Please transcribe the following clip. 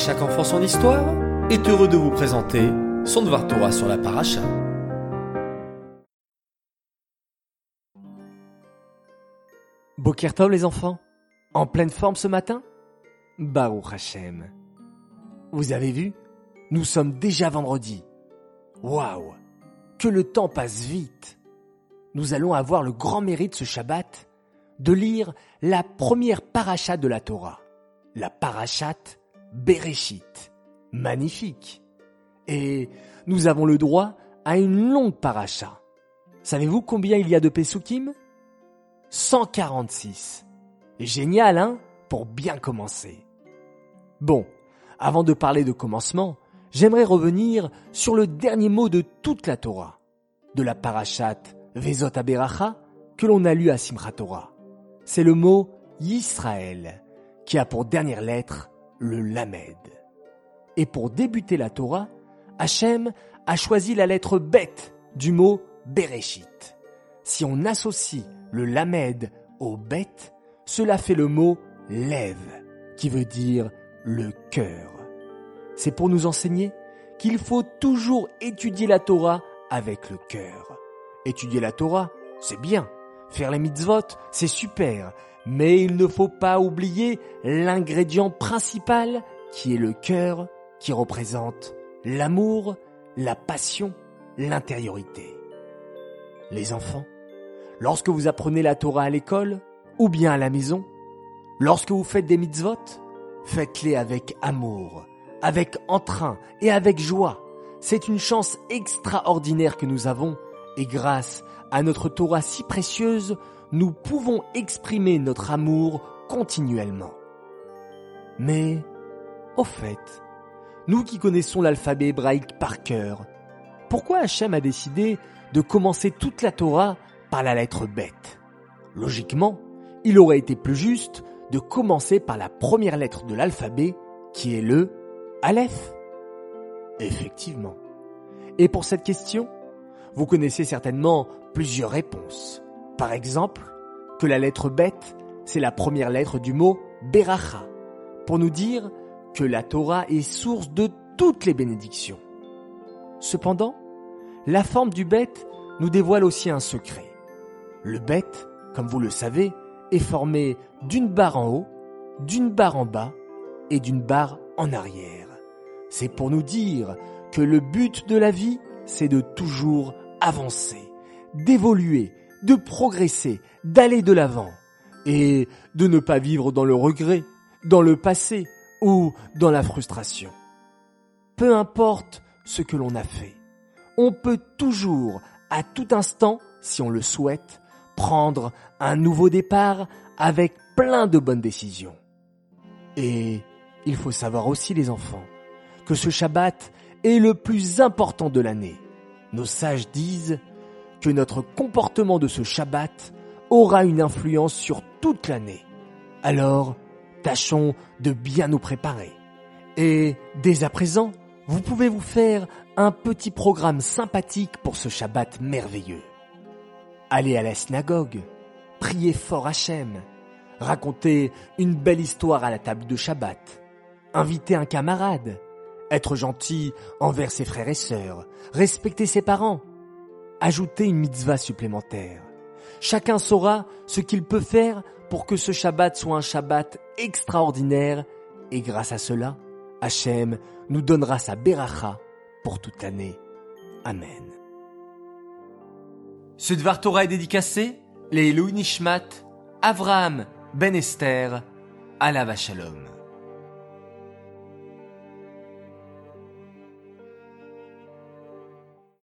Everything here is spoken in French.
chaque enfant son histoire est heureux de vous présenter son Dvar Torah sur la paracha. Bokertov les enfants En pleine forme ce matin? Baruch Hashem. Vous avez vu? Nous sommes déjà vendredi. Waouh Que le temps passe vite Nous allons avoir le grand mérite ce Shabbat de lire la première paracha de la Torah, la parachat Bereshit. Magnifique. Et nous avons le droit à une longue paracha. Savez-vous combien il y a de Pesukim 146. Génial, hein Pour bien commencer. Bon, avant de parler de commencement, j'aimerais revenir sur le dernier mot de toute la Torah, de la parachat Vezot Aberacha que l'on a lu à Simchat Torah. C'est le mot Yisraël, qui a pour dernière lettre le Lamed. Et pour débuter la Torah, Hachem a choisi la lettre Bet du mot Bereshit. Si on associe le Lamed au Bet, cela fait le mot Lev, qui veut dire le cœur. C'est pour nous enseigner qu'il faut toujours étudier la Torah avec le cœur. Étudier la Torah, c'est bien. Faire les mitzvot, c'est super. Mais il ne faut pas oublier l'ingrédient principal qui est le cœur, qui représente l'amour, la passion, l'intériorité. Les enfants, lorsque vous apprenez la Torah à l'école ou bien à la maison, lorsque vous faites des mitzvot, faites-les avec amour, avec entrain et avec joie. C'est une chance extraordinaire que nous avons et grâce à notre Torah si précieuse, nous pouvons exprimer notre amour continuellement. Mais, au fait, nous qui connaissons l'alphabet hébraïque par cœur, pourquoi Hachem a décidé de commencer toute la Torah par la lettre bête Logiquement, il aurait été plus juste de commencer par la première lettre de l'alphabet, qui est le Aleph. Effectivement. Et pour cette question, vous connaissez certainement plusieurs réponses. Par exemple, que la lettre bête, c'est la première lettre du mot Beracha, pour nous dire que la Torah est source de toutes les bénédictions. Cependant, la forme du bête nous dévoile aussi un secret. Le bête, comme vous le savez, est formé d'une barre en haut, d'une barre en bas et d'une barre en arrière. C'est pour nous dire que le but de la vie, c'est de toujours avancer, d'évoluer, de progresser, d'aller de l'avant et de ne pas vivre dans le regret, dans le passé ou dans la frustration. Peu importe ce que l'on a fait, on peut toujours, à tout instant, si on le souhaite, prendre un nouveau départ avec plein de bonnes décisions. Et il faut savoir aussi les enfants que ce Shabbat est le plus important de l'année. Nos sages disent que notre comportement de ce Shabbat aura une influence sur toute l'année. Alors, tâchons de bien nous préparer. Et dès à présent, vous pouvez vous faire un petit programme sympathique pour ce Shabbat merveilleux. Allez à la synagogue, priez fort Hachem, raconter une belle histoire à la table de Shabbat, inviter un camarade, être gentil envers ses frères et sœurs, respecter ses parents, ajouter une mitzvah supplémentaire. Chacun saura ce qu'il peut faire pour que ce Shabbat soit un Shabbat extraordinaire et grâce à cela, Hachem nous donnera sa beracha pour toute l'année. Amen. Ce Dvar Torah est dédicacé les Nishmat, Avraham Ben Esther, Alava Shalom.